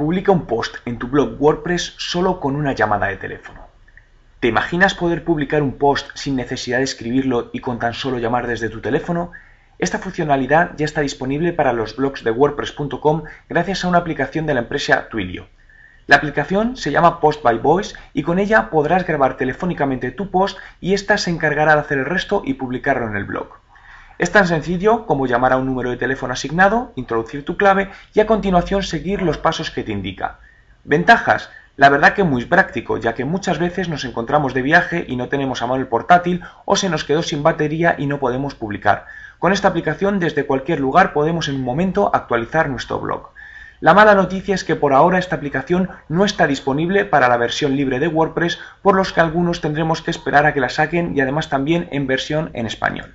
Publica un post en tu blog WordPress solo con una llamada de teléfono. ¿Te imaginas poder publicar un post sin necesidad de escribirlo y con tan solo llamar desde tu teléfono? Esta funcionalidad ya está disponible para los blogs de WordPress.com gracias a una aplicación de la empresa Twilio. La aplicación se llama Post by Voice y con ella podrás grabar telefónicamente tu post y ésta se encargará de hacer el resto y publicarlo en el blog. Es tan sencillo como llamar a un número de teléfono asignado, introducir tu clave y a continuación seguir los pasos que te indica. Ventajas. La verdad que muy práctico, ya que muchas veces nos encontramos de viaje y no tenemos a mano el portátil o se nos quedó sin batería y no podemos publicar. Con esta aplicación desde cualquier lugar podemos en un momento actualizar nuestro blog. La mala noticia es que por ahora esta aplicación no está disponible para la versión libre de WordPress, por los que algunos tendremos que esperar a que la saquen y además también en versión en español.